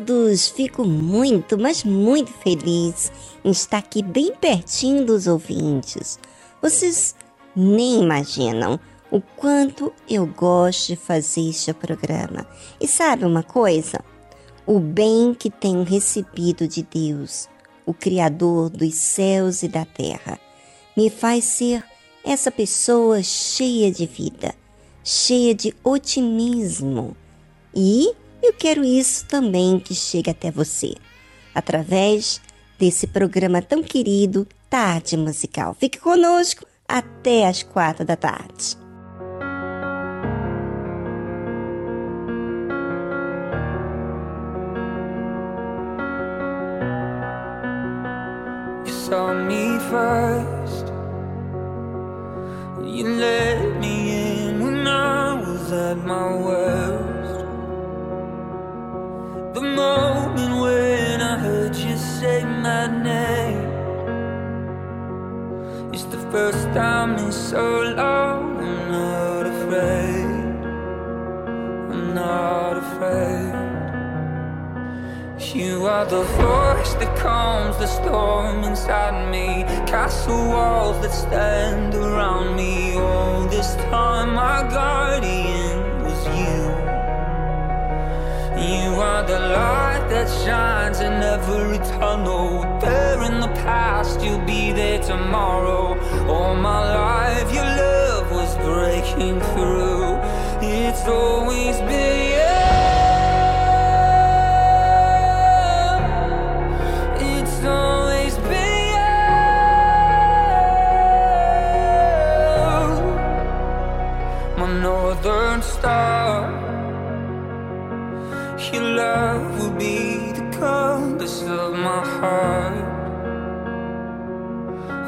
Todos! Fico muito, mas muito feliz em estar aqui bem pertinho dos ouvintes. Vocês nem imaginam o quanto eu gosto de fazer este programa. E sabe uma coisa? O bem que tenho recebido de Deus, o Criador dos céus e da terra, me faz ser essa pessoa cheia de vida, cheia de otimismo e eu quero isso também que chegue até você, através desse programa tão querido Tarde Musical. Fique conosco até as quatro da tarde. Saw me first. You let me in when I was at my worst. The moment when I heard you say my name. It's the first time in so long I'm not afraid. I'm not afraid. You are the voice that calms the storm inside me. Castle walls that stand around me. All this time my guardian you are the light that shines in every tunnel. There in the past, you'll be there tomorrow. All my life, your love was breaking through. It's always been heart.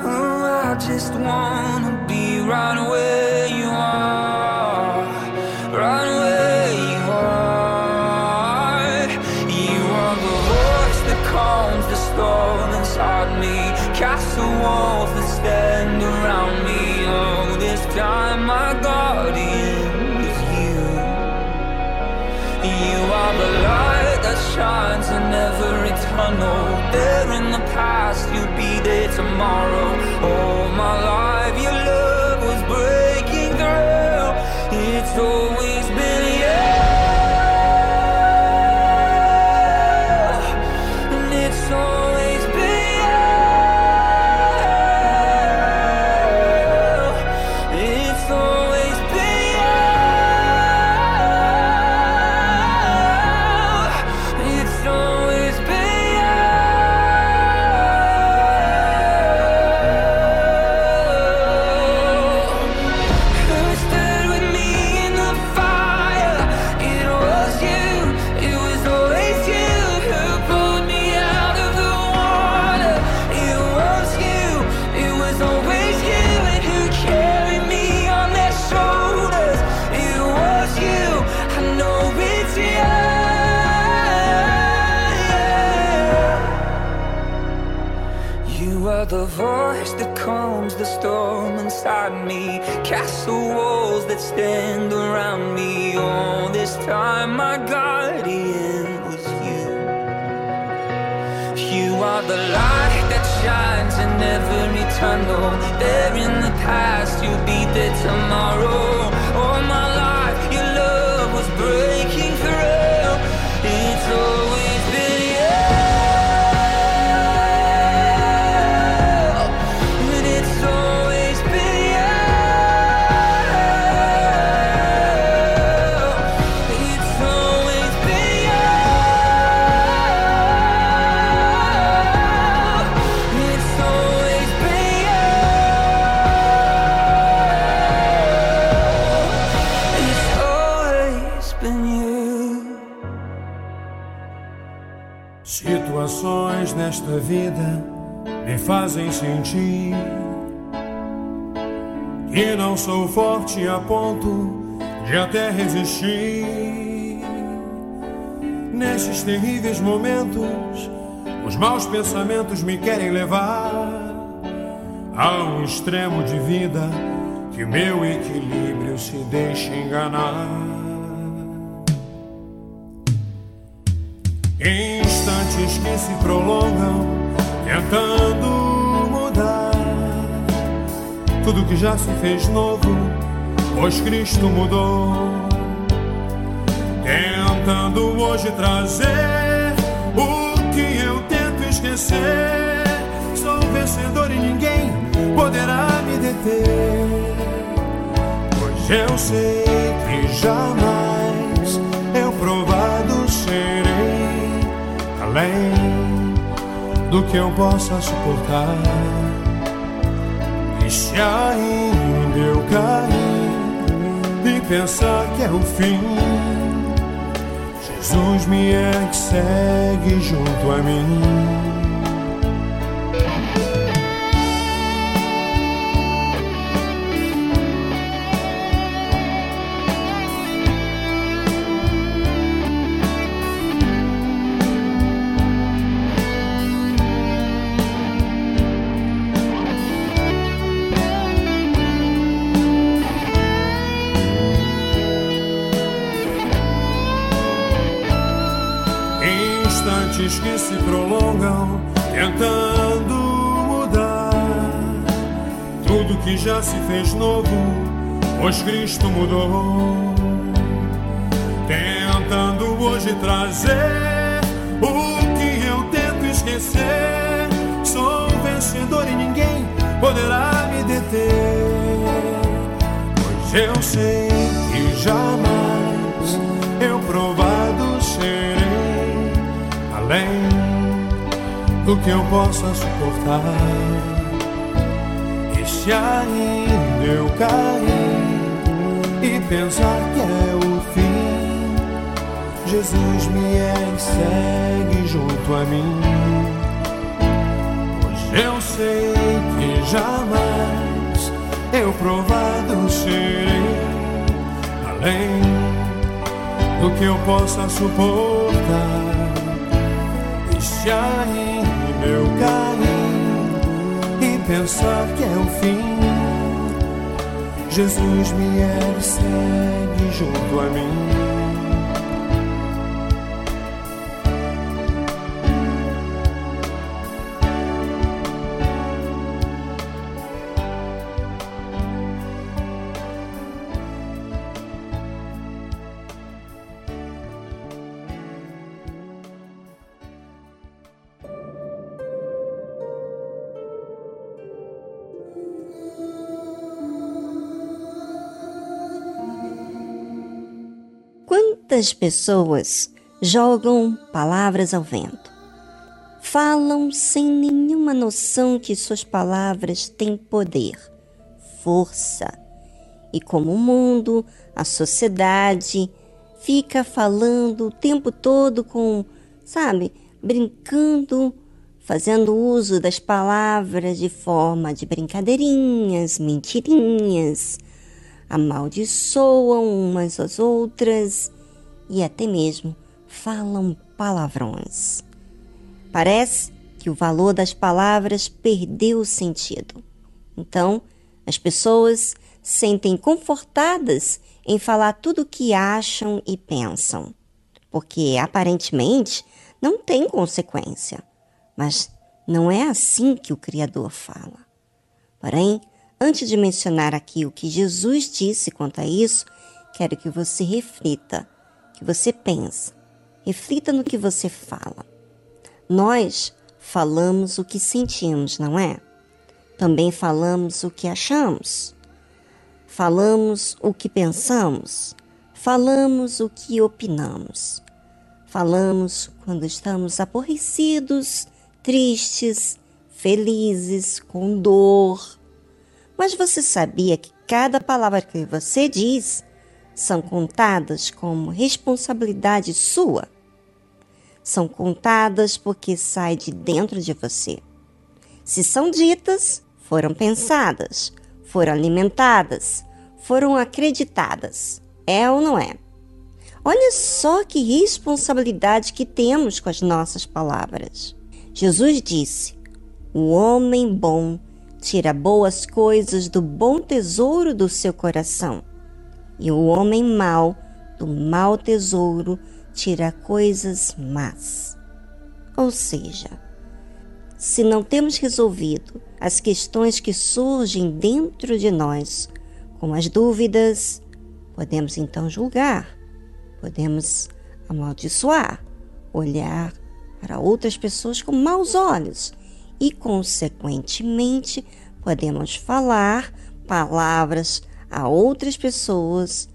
Oh, I just wanna be right where you are, right where you are. You are the voice that calms the storm inside me, castle walls that stand around me. Oh, this time my guardian is you. You are the light that shines in every tunnel. There in the past, you'll be there tomorrow. All my life, your love was breaking through. It's always the voice that calms the storm inside me. Castle walls that stand around me. All this time, my guardian was you. You are the light that shines in every tunnel. There in the past, you'll be there tomorrow. All my life, your love was breaking fazem sentir que não sou forte a ponto de até resistir. Nesses terríveis momentos, os maus pensamentos me querem levar a um extremo de vida que meu equilíbrio se deixa enganar. Instantes que se prolongam, tentando mudar tudo que já se fez novo, pois Cristo mudou. Tentando hoje trazer o que eu tento esquecer. Sou vencedor e ninguém poderá me deter. Pois eu sei que jamais eu provado serei além do que eu possa suportar. E se ainda eu cair e pensar que é o fim, Jesus me é que segue junto a mim. Fez novo, pois Cristo mudou. Tentando hoje trazer o que eu tento esquecer. Sou vencedor e ninguém poderá me deter. Pois eu sei que jamais eu provado serei além do que eu possa suportar. Se ainda eu cair e pensar que é o fim, Jesus me segue junto a mim. Eu sei que jamais eu provado serei além do que eu possa suportar. Se aí eu cair pensar que é o fim, Jesus me segue junto a mim. Quantas pessoas jogam palavras ao vento? Falam sem nenhuma noção que suas palavras têm poder, força. E como o mundo, a sociedade, fica falando o tempo todo com, sabe, brincando, fazendo uso das palavras de forma de brincadeirinhas, mentirinhas, amaldiçoam umas às outras e até mesmo falam palavrões. Parece que o valor das palavras perdeu o sentido. Então, as pessoas sentem confortadas em falar tudo o que acham e pensam, porque aparentemente não tem consequência. Mas não é assim que o Criador fala. Porém, antes de mencionar aqui o que Jesus disse quanto a isso, quero que você reflita que você pensa. Reflita no que você fala. Nós falamos o que sentimos, não é? Também falamos o que achamos. Falamos o que pensamos. Falamos o que opinamos. Falamos quando estamos aborrecidos, tristes, felizes, com dor. Mas você sabia que cada palavra que você diz são contadas como responsabilidade sua. São contadas porque sai de dentro de você. Se são ditas, foram pensadas, foram alimentadas, foram acreditadas. É ou não é? Olha só que responsabilidade que temos com as nossas palavras. Jesus disse: O homem bom tira boas coisas do bom tesouro do seu coração e o homem mau do mau tesouro tira coisas más. Ou seja, se não temos resolvido as questões que surgem dentro de nós, como as dúvidas, podemos então julgar, podemos amaldiçoar, olhar para outras pessoas com maus olhos e, consequentemente, podemos falar palavras a outras pessoas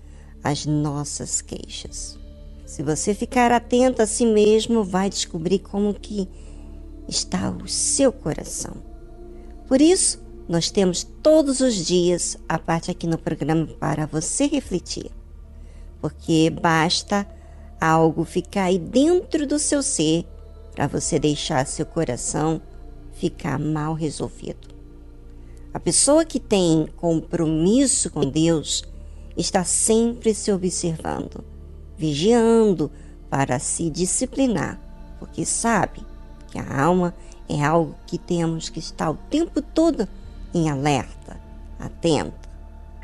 as nossas queixas. Se você ficar atento a si mesmo, vai descobrir como que está o seu coração. Por isso, nós temos todos os dias a parte aqui no programa para você refletir. Porque basta algo ficar aí dentro do seu ser para você deixar seu coração ficar mal resolvido. A pessoa que tem compromisso com Deus está sempre se observando, vigiando para se disciplinar, porque sabe que a alma é algo que temos que estar o tempo todo em alerta, atenta.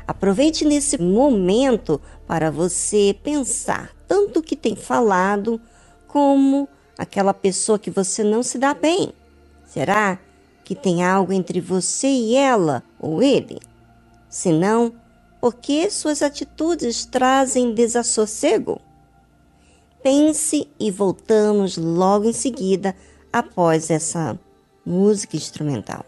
Aproveite nesse momento para você pensar tanto o que tem falado como aquela pessoa que você não se dá bem. Será que tem algo entre você e ela ou ele? Se não, por que suas atitudes trazem desassossego? Pense e voltamos logo em seguida após essa música instrumental.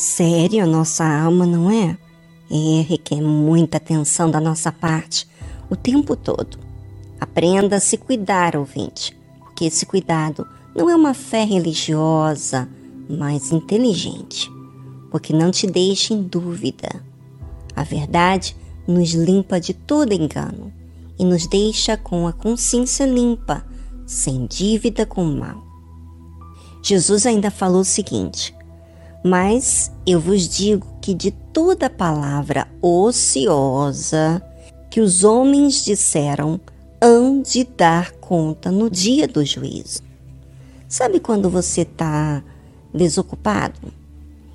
Sério a nossa alma, não é? É, requer muita atenção da nossa parte o tempo todo. Aprenda a se cuidar, ouvinte, porque esse cuidado não é uma fé religiosa, mas inteligente, porque não te deixa em dúvida. A verdade nos limpa de todo engano e nos deixa com a consciência limpa, sem dívida com o mal. Jesus ainda falou o seguinte: Mas eu vos digo que de toda palavra ociosa que os homens disseram, hão de dar conta no dia do juízo. Sabe quando você está desocupado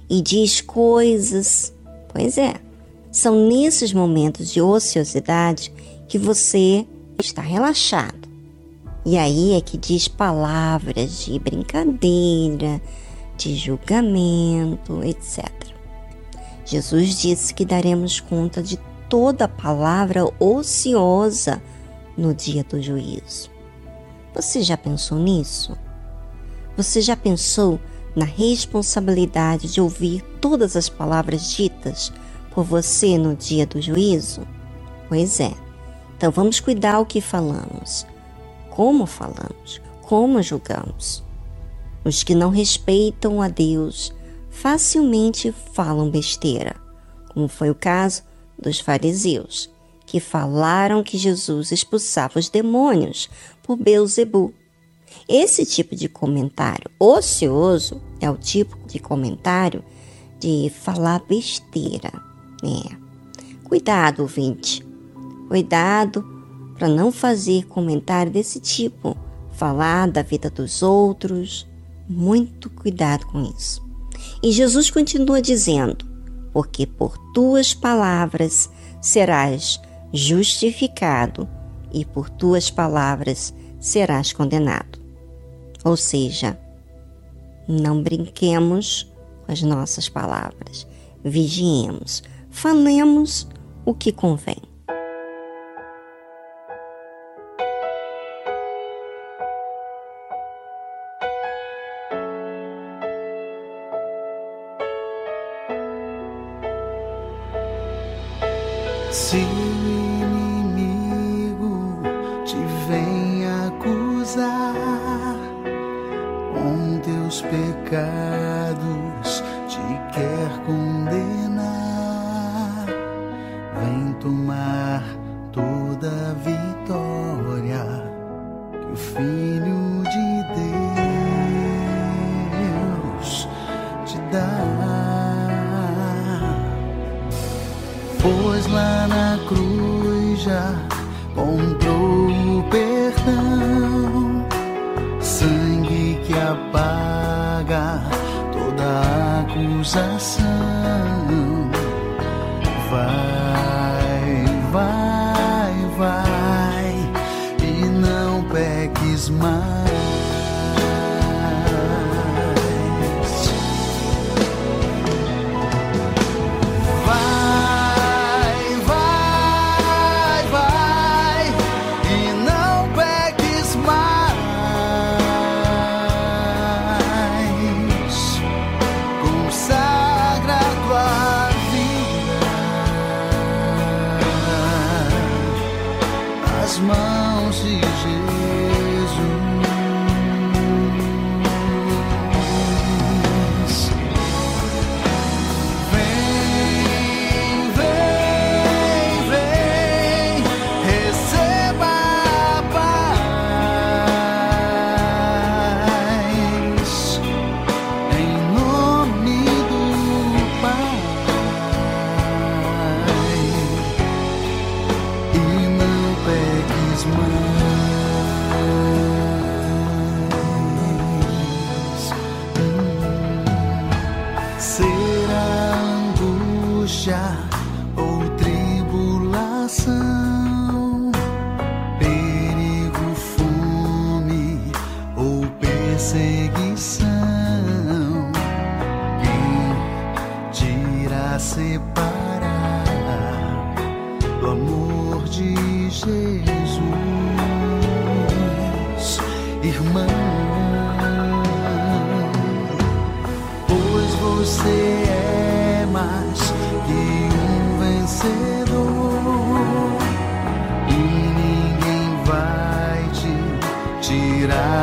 e diz coisas? Pois é, são nesses momentos de ociosidade que você está relaxado. E aí é que diz palavras de brincadeira, de julgamento, etc. Jesus disse que daremos conta de toda palavra ociosa no dia do juízo. Você já pensou nisso? Você já pensou na responsabilidade de ouvir todas as palavras ditas por você no dia do juízo? Pois é. Então vamos cuidar o que falamos, como falamos, como julgamos. Os que não respeitam a Deus facilmente falam besteira, como foi o caso dos fariseus, que falaram que Jesus expulsava os demônios por Beuzebu esse tipo de comentário ocioso é o tipo de comentário de falar besteira. né? Cuidado, ouvinte. Cuidado para não fazer comentário desse tipo. Falar da vida dos outros. Muito cuidado com isso. E Jesus continua dizendo: Porque por tuas palavras serás justificado, e por tuas palavras serás condenado. Ou seja, não brinquemos com as nossas palavras, vigiemos, falemos o que convém. see.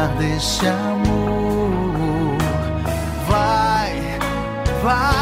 Tirar deste amor. Vai, vai,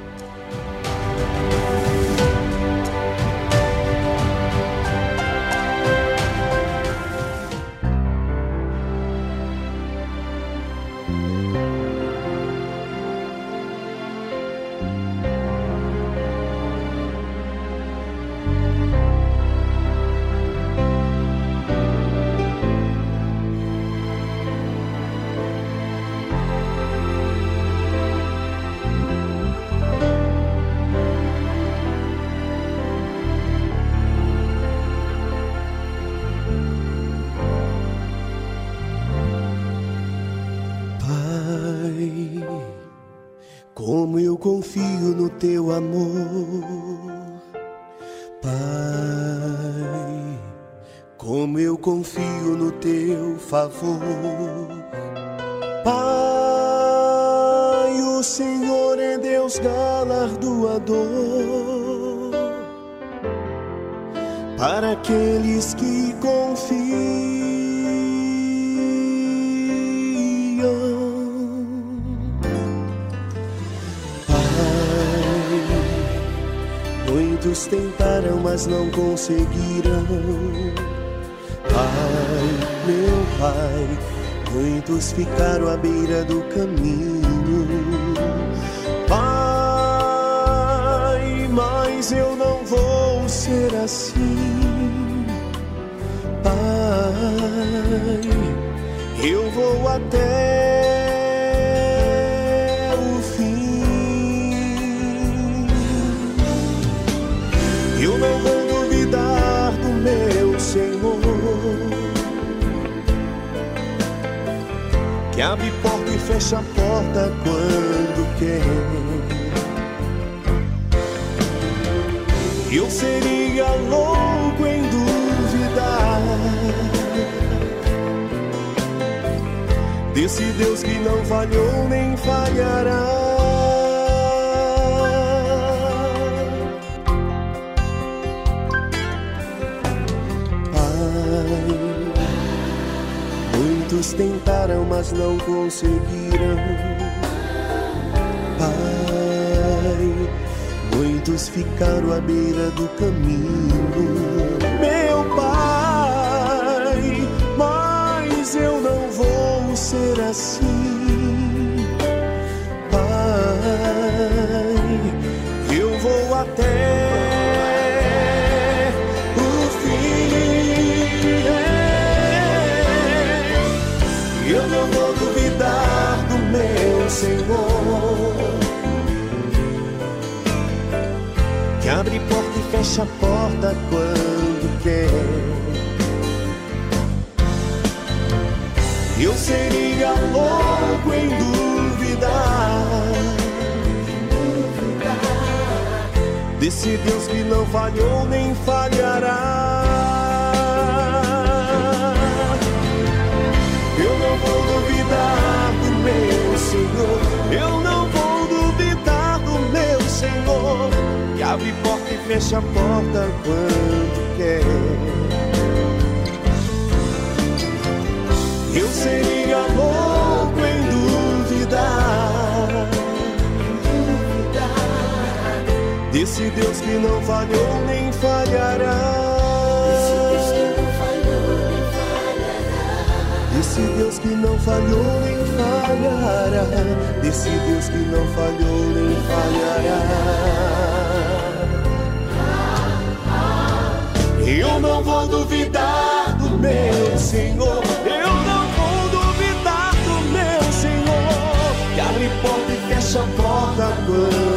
Pai, muitos ficaram à beira do caminho. Pai, mas eu não vou ser assim. Pai, eu vou até abre porta e fecha a porta quando quer. Eu seria louco em duvidar desse Deus que não falhou nem falhará. Muitos tentaram, mas não conseguiram. Pai, muitos ficaram à beira do caminho. Meu Pai, mas eu não vou ser assim. Senhor. que abre porta e fecha a porta quando quer. Eu seria louco em duvidar desse Deus que não falhou nem falhará. Eu não vou duvidar do meu Senhor. Que abre porta e fecha a porta quando quer. Eu seria louco em duvidar desse Deus que não falhou nem falhará. Deus que não falhou nem falhará. Desse Deus que não falhou nem falhará. Eu não vou duvidar do meu Senhor. Eu não vou duvidar do meu Senhor. Que abre porta e fecha a porta quando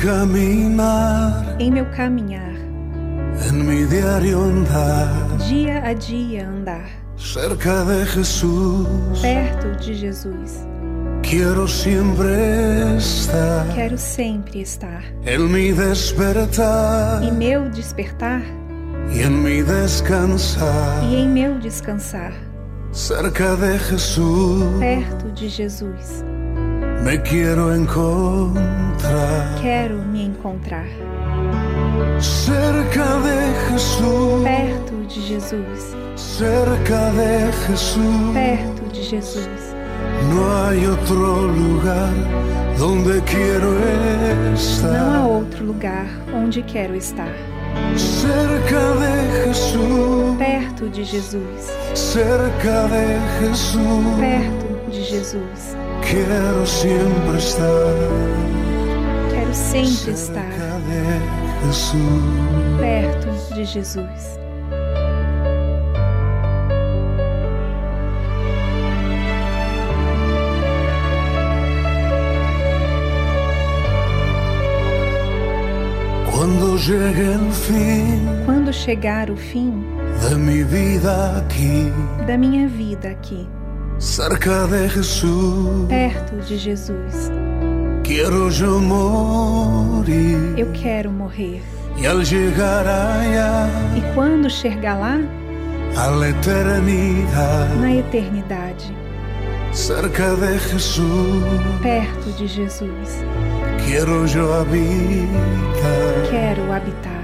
Caminar, em meu caminhar, en mi diario andar, dia a dia andar, cerca de Jesús, perto de Jesus. quiero siempre estar. Quero sempre estar. En mi despertar Em meu despertar y en mi descansar, e em meu descansar, cerca de Jesús, perto de Jesus. Me quiero encontrar. Quero me encontrar. Cerca de Jesús, Perto de Jesus. cerca de Jesús, Perto de Jesus. no hay otro lugar donde quiero Não há estar. outro lugar onde quero estar. Cerca de Jesús, Perto de Jesus. cerca de Jesús, Perto de Jesus. Quiero siempre estar. Quero sempre estar perto de Jesus. Quando chegar o fim da minha vida aqui, cerca de Jesús, perto de Jesus, quiero yo morir. eu quero morrer. Y al llegar allá E quando chegar lá, a la eternidad, na eternidade, cerca de Jesús, perto de Jesus, quiero yo habitar. quero habitar.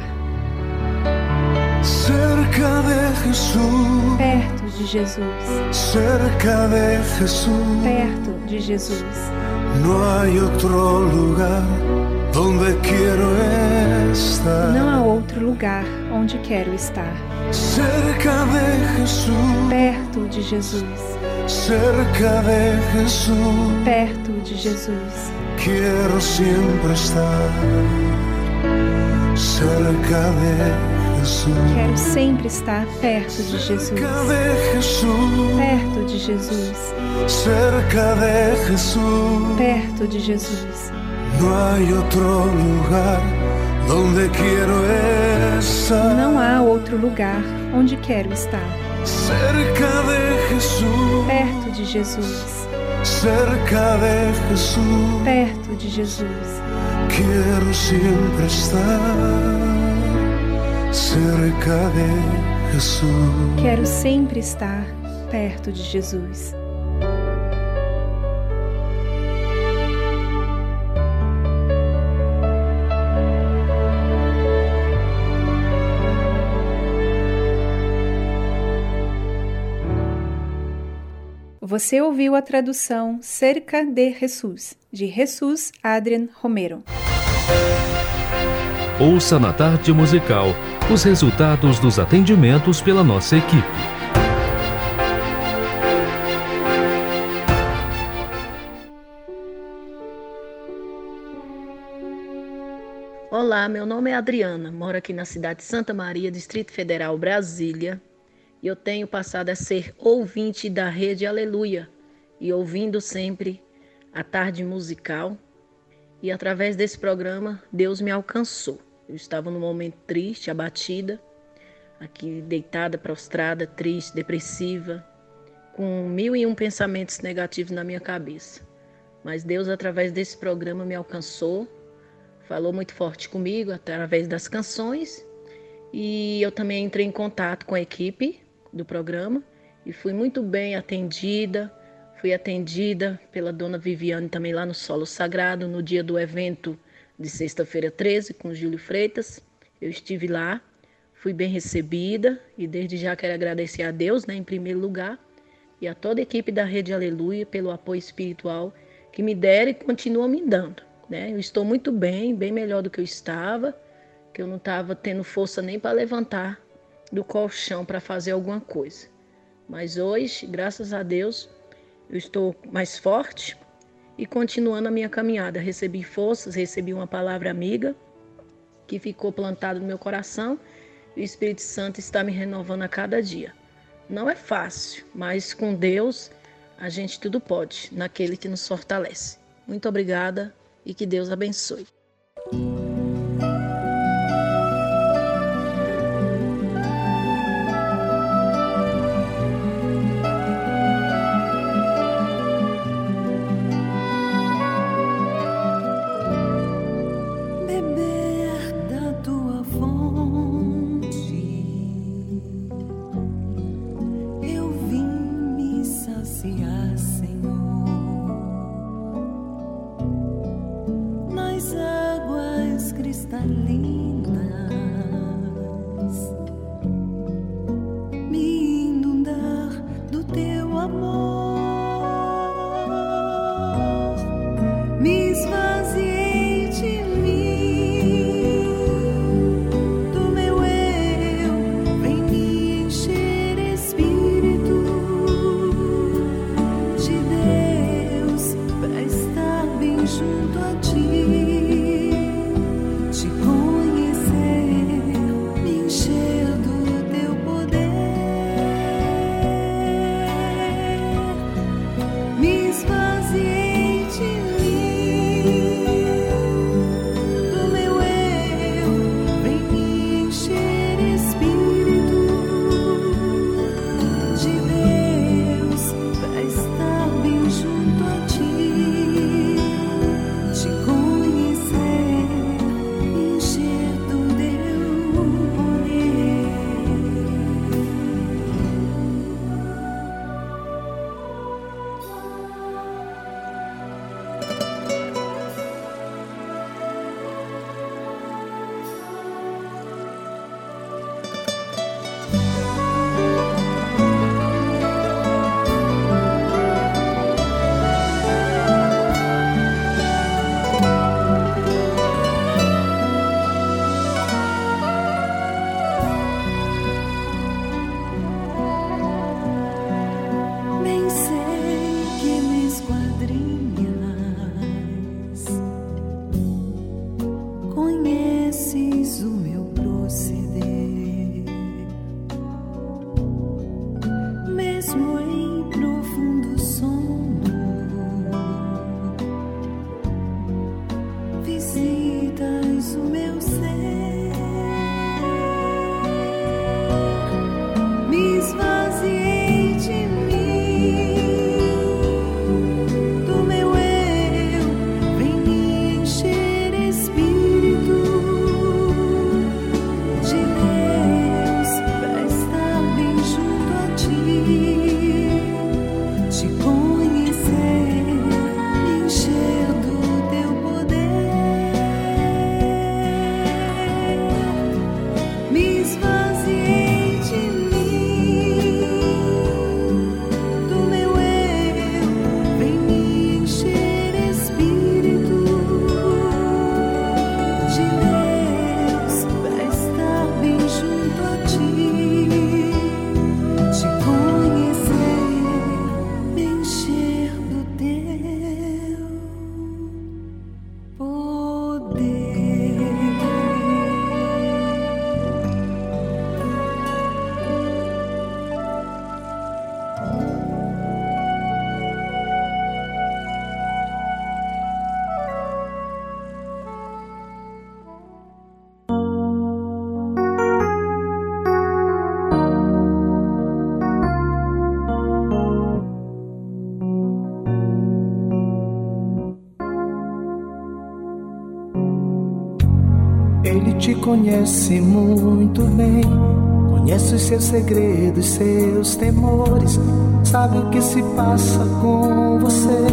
Cerca de Jesús, Perto de Jesus, cerca de Jesús, perto de Jesus. no hay otro lugar donde quiero estar. Não há outro lugar onde quero estar. Cerca de Jesús, Perto de Jesus, cerca de Jesús, perto de Jesus. quiero siempre estar. Cerca de Jesús, Quero sempre estar perto de Jesus. cerca de Jesús, Perto de Jesus, cerca de Jesús. perto de Jesus. Não há outro lugar onde quero estar. Cerca de Jesús, Perto de Jesus, cerca de Jesús. perto de Jesus. Quiero siempre estar cerca de Jesús. Quero sempre estar perto de Jesus. Você ouviu a tradução Cerca de Jesus, de Jesus Adrian Romero. Ouça na tarde musical os resultados dos atendimentos pela nossa equipe. Olá, meu nome é Adriana, moro aqui na cidade de Santa Maria, Distrito Federal, Brasília. E eu tenho passado a ser ouvinte da Rede Aleluia e ouvindo sempre a tarde musical. E através desse programa, Deus me alcançou. Eu estava num momento triste, abatida, aqui deitada, prostrada, triste, depressiva, com mil e um pensamentos negativos na minha cabeça. Mas Deus, através desse programa, me alcançou falou muito forte comigo através das canções e eu também entrei em contato com a equipe do programa e fui muito bem atendida. Fui atendida pela dona Viviane também lá no Solo Sagrado no dia do evento de sexta-feira 13 com Júlio Freitas. Eu estive lá, fui bem recebida e desde já quero agradecer a Deus, né, em primeiro lugar, e a toda a equipe da Rede Aleluia pelo apoio espiritual que me deram e continuam me dando. Né? Eu estou muito bem, bem melhor do que eu estava, que eu não estava tendo força nem para levantar do colchão para fazer alguma coisa. Mas hoje, graças a Deus, eu estou mais forte e continuando a minha caminhada. Recebi forças, recebi uma palavra amiga que ficou plantada no meu coração e o Espírito Santo está me renovando a cada dia. Não é fácil, mas com Deus a gente tudo pode, naquele que nos fortalece. Muito obrigada e que Deus abençoe. pronunciar, Senhor, nas águas cristalinas. Conhece muito bem, conhece os seus segredos, seus temores, sabe o que se passa com você,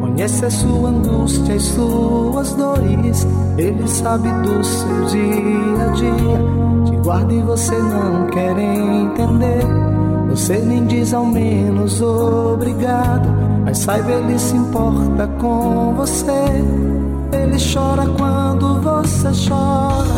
conhece a sua angústia e suas dores, ele sabe do seu dia a dia, te guarda e você não quer entender. Você nem diz ao menos obrigado, mas saiba ele se importa com você. Ele chora quando você chora.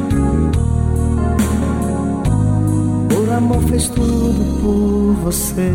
Amor fez tudo por você.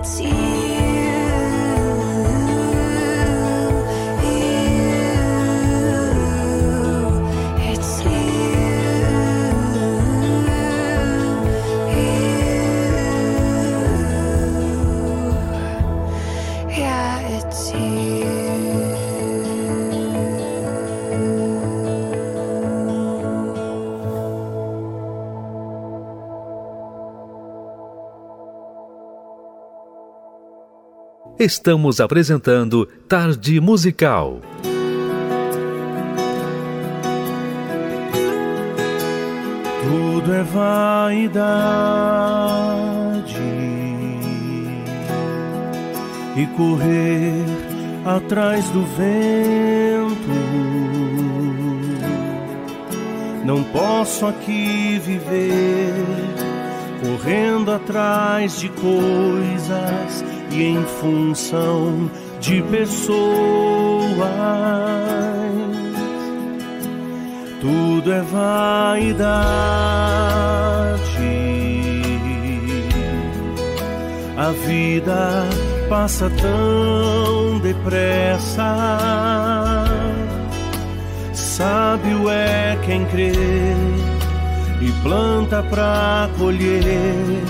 it's you Estamos apresentando Tarde Musical. Tudo é vaidade e correr atrás do vento. Não posso aqui viver correndo atrás de coisas em função de pessoas. Tudo é vaidade. A vida passa tão depressa. Sábio é quem crê e planta pra colher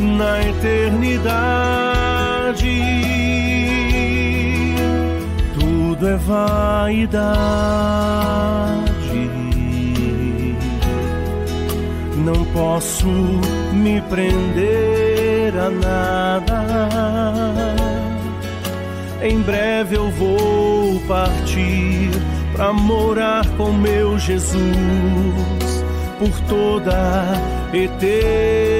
na eternidade. Tudo é vaidade, não posso me prender a nada. Em breve eu vou partir para morar com meu Jesus por toda eternidade.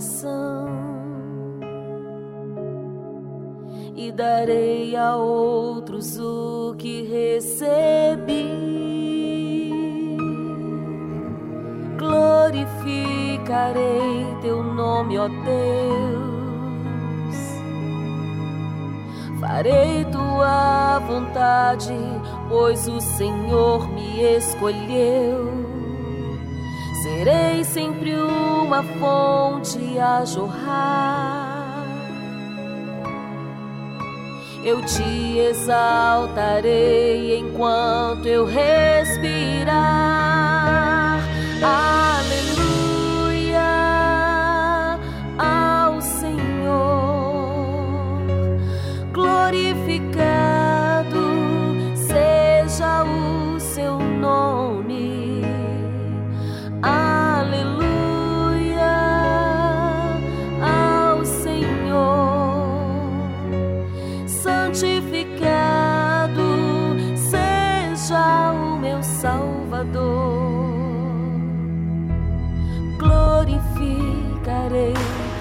Salvação e darei a outros o que recebi. glorificarei teu nome, ó Deus. Farei tua vontade, pois o Senhor me escolheu. Serei sempre uma fonte a jorrar. Eu te exaltarei enquanto eu respirar. Aleluia ao Senhor, glorificado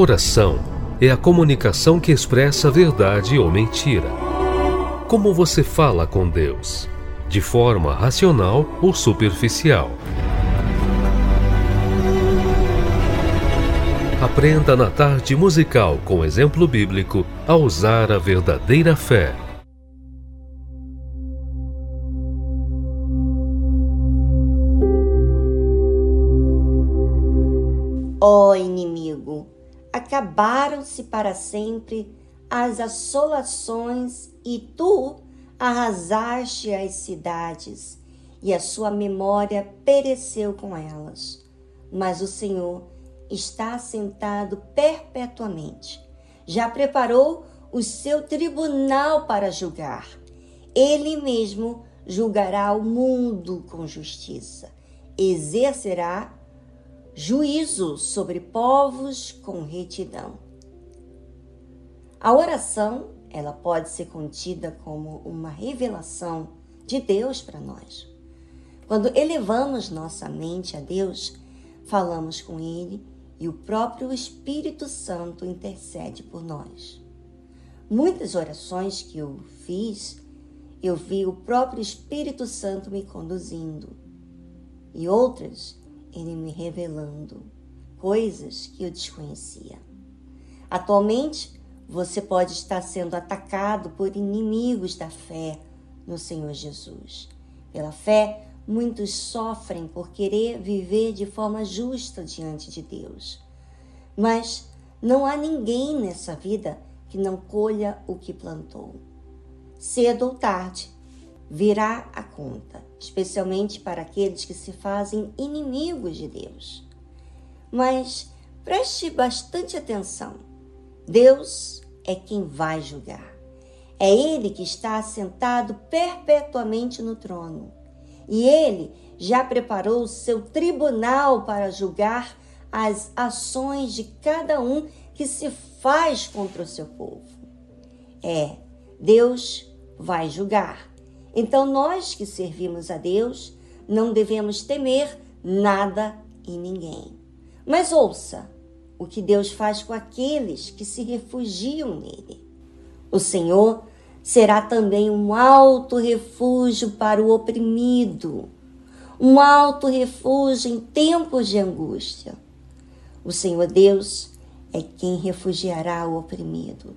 Oração é a comunicação que expressa verdade ou mentira. Como você fala com Deus? De forma racional ou superficial? Aprenda na tarde musical com exemplo bíblico a usar a verdadeira fé. Inimigo, acabaram-se para sempre as assolações e tu arrasaste as cidades e a sua memória pereceu com elas. Mas o Senhor está assentado perpetuamente. Já preparou o seu tribunal para julgar. Ele mesmo julgará o mundo com justiça. Exercerá juízo sobre povos com retidão. A oração, ela pode ser contida como uma revelação de Deus para nós. Quando elevamos nossa mente a Deus, falamos com Ele e o próprio Espírito Santo intercede por nós. Muitas orações que eu fiz, eu vi o próprio Espírito Santo me conduzindo, e outras, ele me revelando coisas que eu desconhecia. Atualmente, você pode estar sendo atacado por inimigos da fé no Senhor Jesus. Pela fé, muitos sofrem por querer viver de forma justa diante de Deus. Mas não há ninguém nessa vida que não colha o que plantou. Cedo ou tarde, virá a conta, especialmente para aqueles que se fazem inimigos de Deus. Mas preste bastante atenção. Deus é quem vai julgar. É Ele que está assentado perpetuamente no trono. E Ele já preparou o seu tribunal para julgar as ações de cada um que se faz contra o seu povo. É, Deus vai julgar. Então, nós que servimos a Deus não devemos temer nada e ninguém. Mas ouça o que Deus faz com aqueles que se refugiam nele. O Senhor será também um alto refúgio para o oprimido, um alto refúgio em tempos de angústia. O Senhor Deus é quem refugiará o oprimido.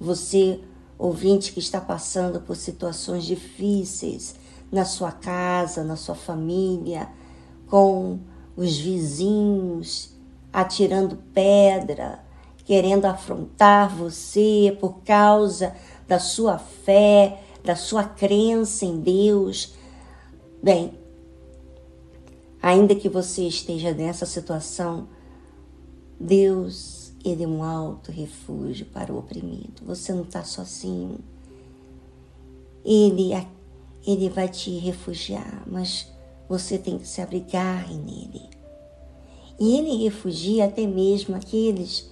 Você, ouvinte que está passando por situações difíceis na sua casa, na sua família, com os vizinhos atirando pedra, querendo afrontar você por causa da sua fé, da sua crença em Deus. Bem, ainda que você esteja nessa situação, Deus, Ele é um alto refúgio para o oprimido. Você não está sozinho. ele, ele vai te refugiar, mas você tem que se abrigar nele. E ele refugia até mesmo aqueles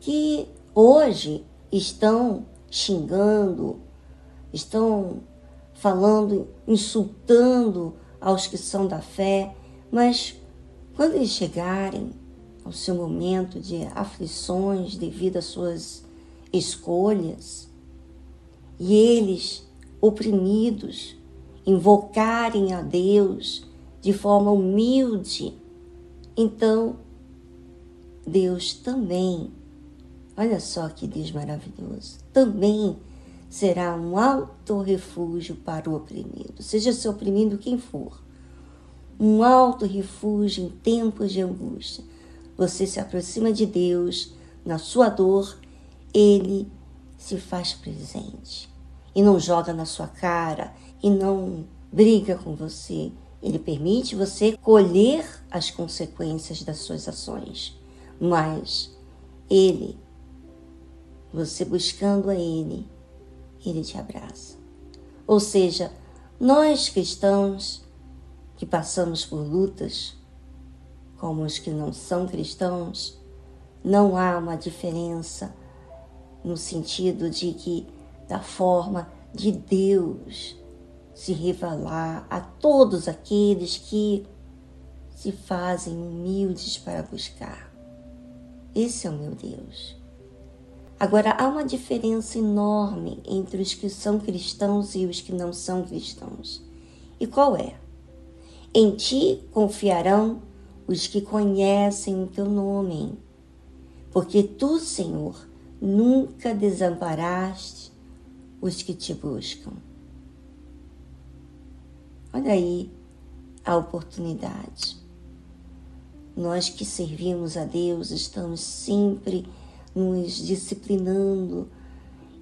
que hoje estão xingando, estão falando, insultando aos que são da fé, mas quando eles chegarem ao seu momento de aflições devido às suas escolhas, e eles, oprimidos, invocarem a Deus de forma humilde, então Deus também, olha só que Deus maravilhoso, também será um alto refúgio para o oprimido, seja seu oprimido quem for. Um alto refúgio em tempos de angústia. Você se aproxima de Deus, na sua dor, Ele se faz presente. E não joga na sua cara, e não briga com você. Ele permite você colher as consequências das suas ações. Mas Ele, você buscando a Ele, ele te abraça. Ou seja, nós cristãos que passamos por lutas, como os que não são cristãos, não há uma diferença no sentido de que, da forma de Deus se revelar a todos aqueles que se fazem humildes para buscar. Esse é o meu Deus. Agora, há uma diferença enorme entre os que são cristãos e os que não são cristãos. E qual é? Em ti confiarão os que conhecem o teu nome, porque tu, Senhor, nunca desamparaste os que te buscam. Olha aí a oportunidade. Nós que servimos a Deus estamos sempre nos disciplinando.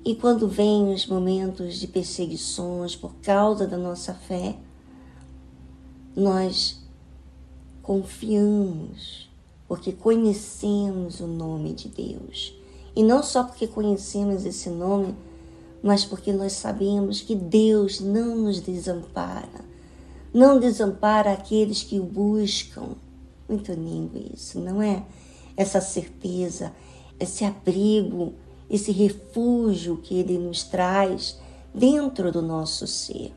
E quando vêm os momentos de perseguições por causa da nossa fé, nós confiamos, porque conhecemos o nome de Deus. E não só porque conhecemos esse nome, mas porque nós sabemos que Deus não nos desampara. Não desampara aqueles que o buscam. Muito lindo isso, não é? Essa certeza, esse abrigo, esse refúgio que Ele nos traz dentro do nosso ser.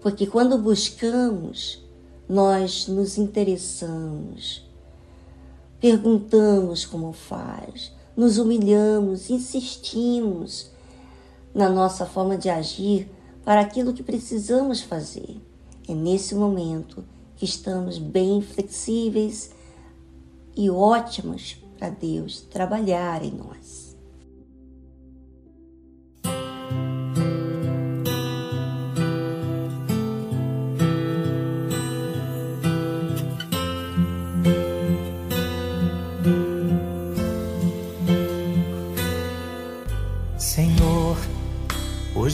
Porque quando buscamos, nós nos interessamos, perguntamos como faz, nos humilhamos, insistimos na nossa forma de agir para aquilo que precisamos fazer. É nesse momento que estamos bem flexíveis e ótimos para Deus trabalhar em nós.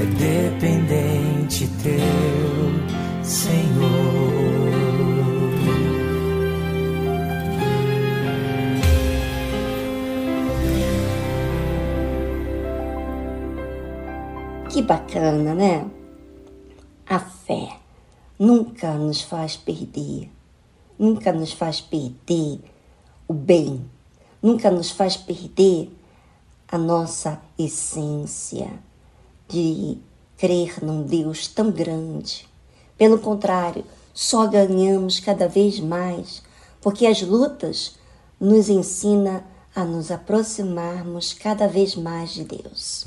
é dependente teu, Senhor. Que bacana, né? A fé nunca nos faz perder, nunca nos faz perder o bem, nunca nos faz perder a nossa essência de crer num Deus tão grande. Pelo contrário, só ganhamos cada vez mais, porque as lutas nos ensinam a nos aproximarmos cada vez mais de Deus.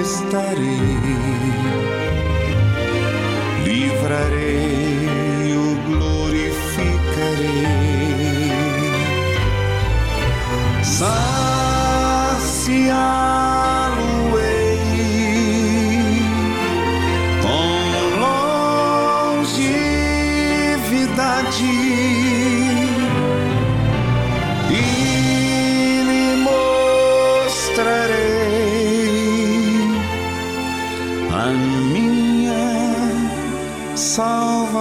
estarei, livrarei, o glorificarei, saciá-lo-ei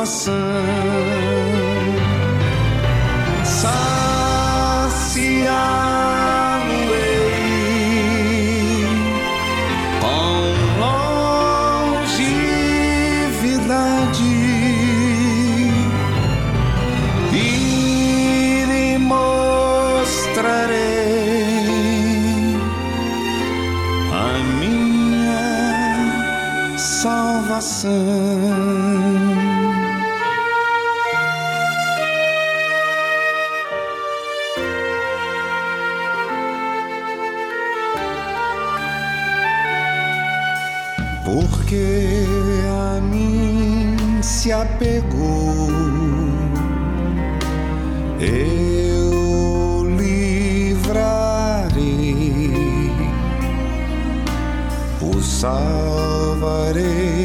salvação. Saciá-lo-ei com longevidade e lhe mostrarei a minha salvação. Salvarei,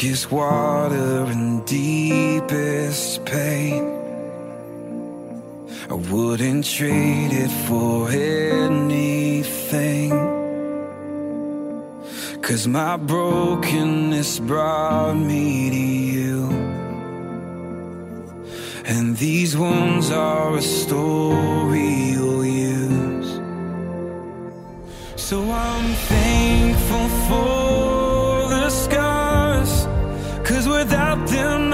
Darkest water and deepest pain. I wouldn't trade it for anything. Cause my brokenness brought me to you. And these wounds are a story you'll use. So I'm thankful for the scars. Without them,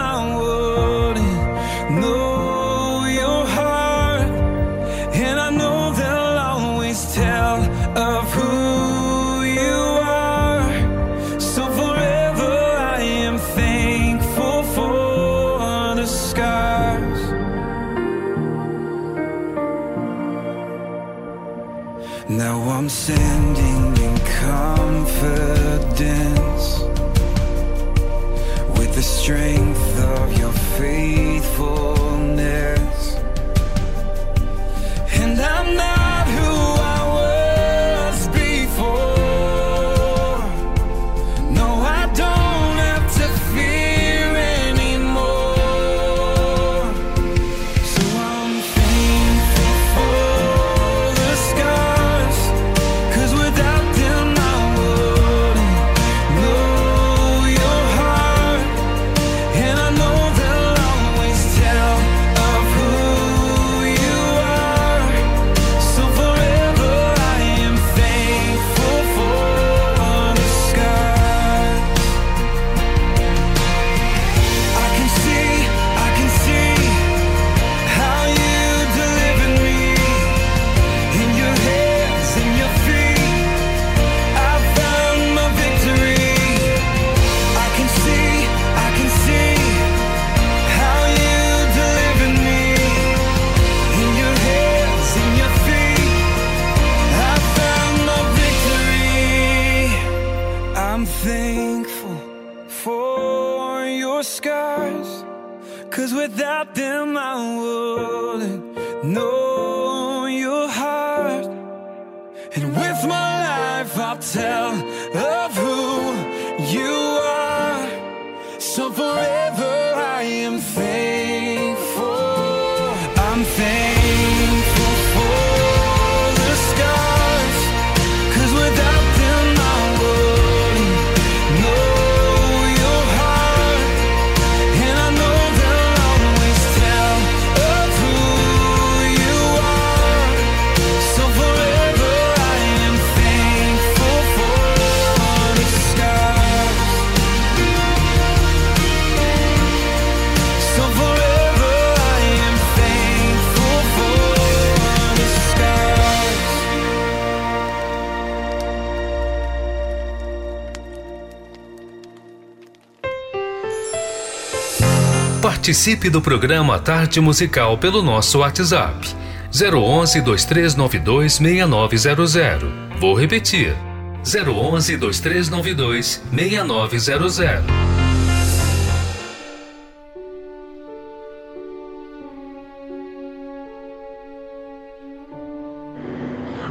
Participe do programa Tarde Musical pelo nosso WhatsApp 011 2392 6900. Vou repetir. 011 2392 6900.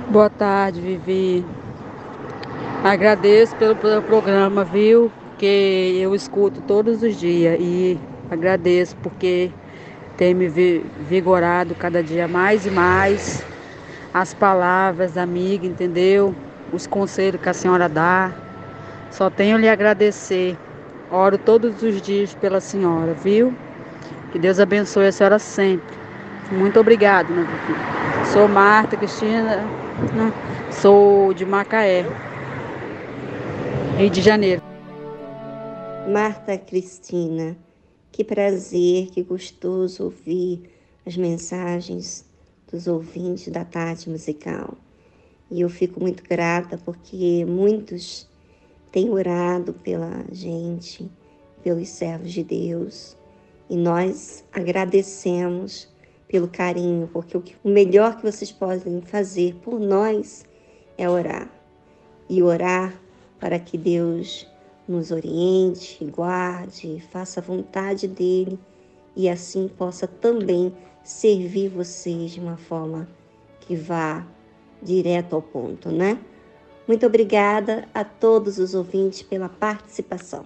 Boa tarde, Vivi. Agradeço pelo, pelo programa, viu? Que eu escuto todos os dias e agradeço porque tem me vi- vigorado cada dia mais e mais as palavras, amiga, entendeu? Os conselhos que a senhora dá. Só tenho lhe agradecer. Oro todos os dias pela senhora, viu? Que Deus abençoe a senhora sempre. Muito obrigado, Vivi? Sou Marta Cristina, né? sou de Macaé, Rio de Janeiro. Marta Cristina, que prazer, que gostoso ouvir as mensagens dos ouvintes da tarde musical. E eu fico muito grata porque muitos têm orado pela gente, pelos servos de Deus. E nós agradecemos pelo carinho, porque o melhor que vocês podem fazer por nós é orar. e orar para que Deus nos oriente, guarde, faça a vontade dele e assim possa também servir vocês de uma forma que vá direto ao ponto, né? Muito obrigada a todos os ouvintes pela participação.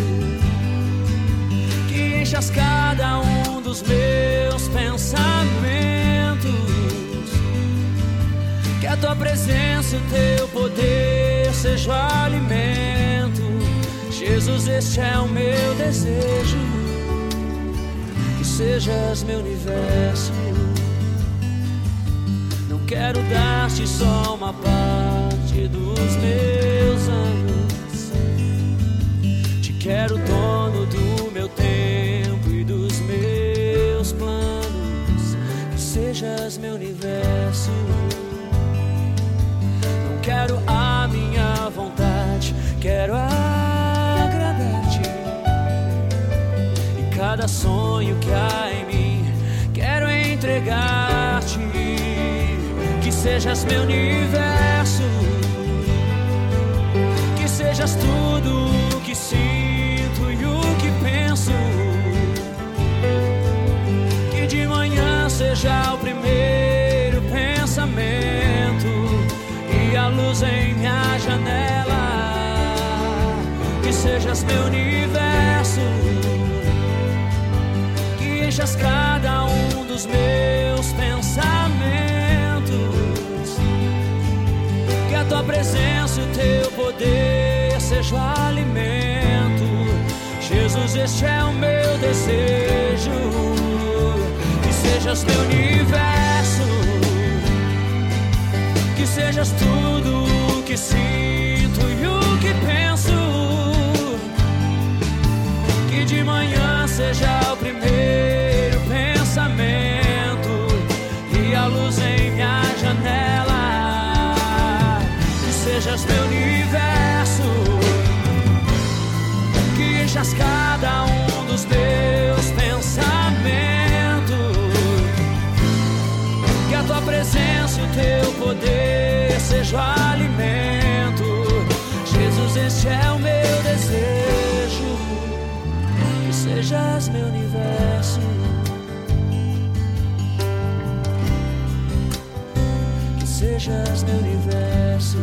Enchas cada um dos meus pensamentos. Que a tua presença e o teu poder seja o alimento. Jesus, este é o meu desejo. Que sejas meu universo. Não quero dar-te só uma parte dos meus anos. Te quero dono do sejas meu universo. Não quero a minha vontade, quero agradar-te. E cada sonho que há em mim, quero entregar-te. Que sejas meu universo, que sejas tudo o que sinto e o que penso. Que de manhã seja luz em minha janela. Que sejas meu universo, que enchas cada um dos meus pensamentos. Que a tua presença e o teu poder seja o alimento. Jesus, este é o meu desejo. Que sejas meu universo, que sejas tudo que sinto e o que penso. Que de manhã seja o primeiro pensamento e a luz em minha janela. Que sejas meu universo, que enchas cada um teu poder seja alimento. Jesus, este é o meu desejo. Que sejas meu universo. Que sejas meu universo.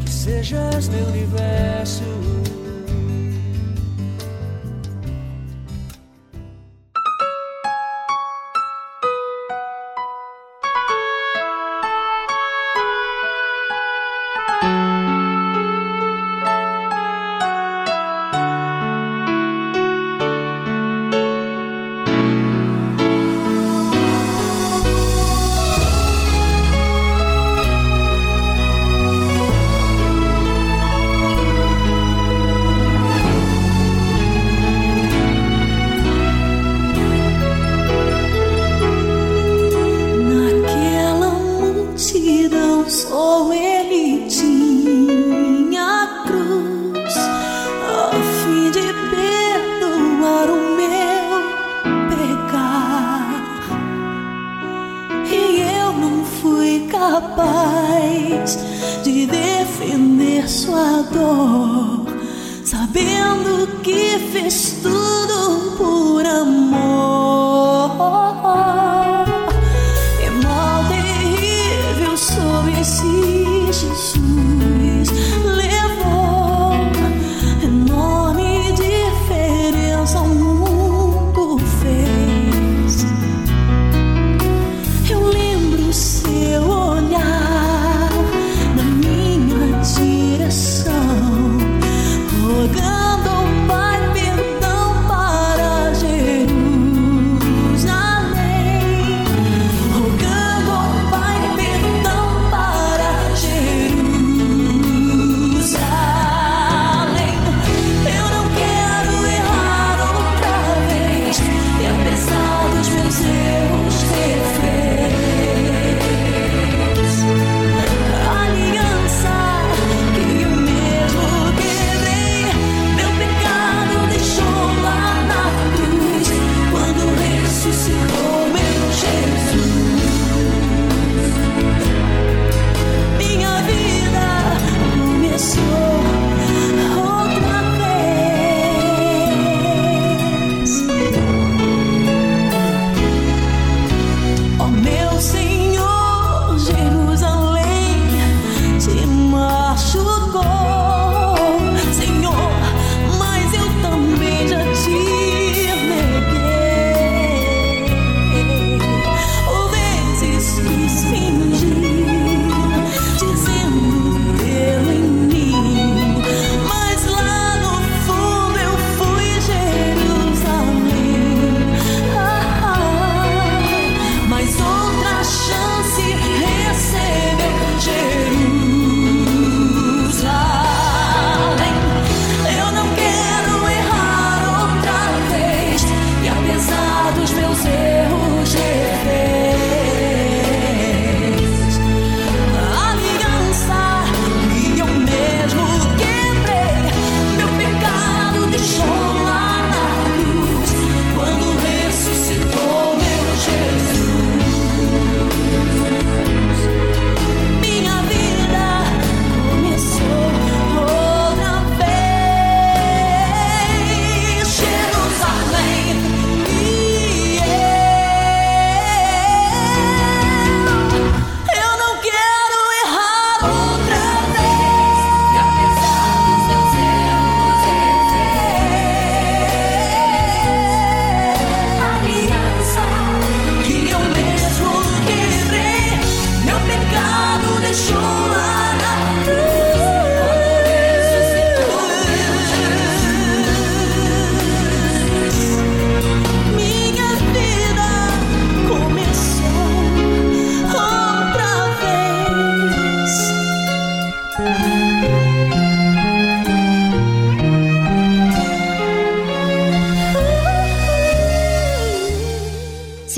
Que sejas meu universo.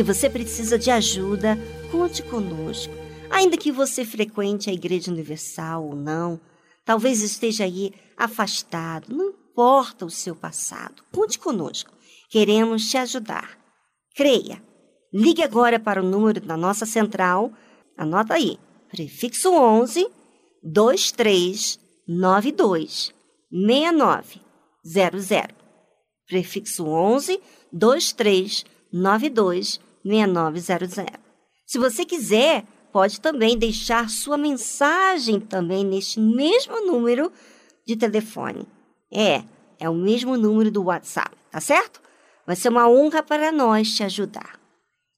Você precisa de ajuda, conte conosco. Ainda que você frequente a Igreja Universal ou não, talvez esteja aí afastado, não importa o seu passado, conte conosco. Queremos te ajudar. Creia. Ligue agora para o número da nossa central. Anota aí. Prefixo 11 2392 6900. Prefixo 11 2392 6900. Se você quiser, pode também deixar sua mensagem também neste mesmo número de telefone. É, é o mesmo número do WhatsApp, tá certo? Vai ser uma honra para nós te ajudar.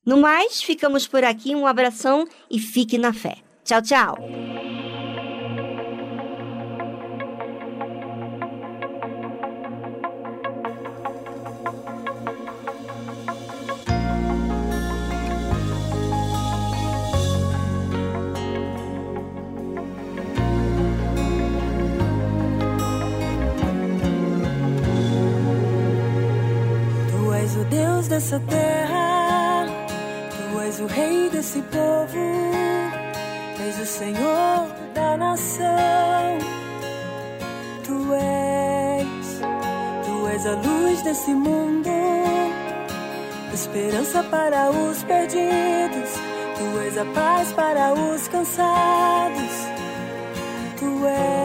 No mais, ficamos por aqui. Um abração e fique na fé. Tchau, tchau. Dessa terra, tu és o Rei desse povo, és o Senhor da nação. Tu és, tu és a luz desse mundo, esperança para os perdidos. Tu és a paz para os cansados. Tu és.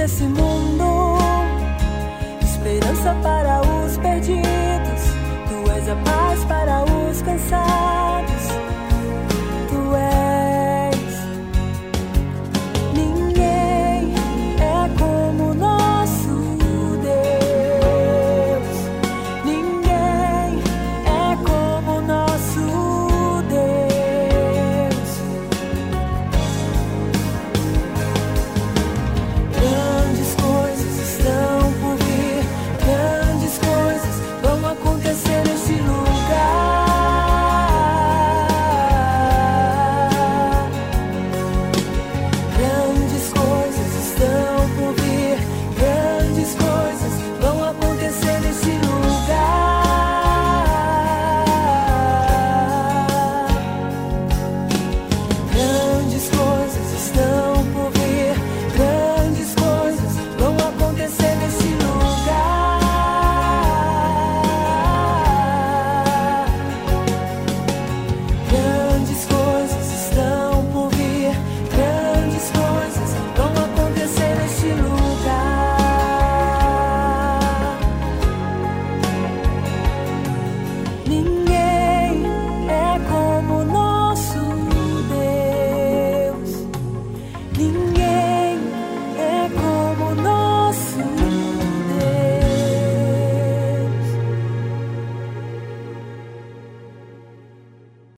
Desse mundo,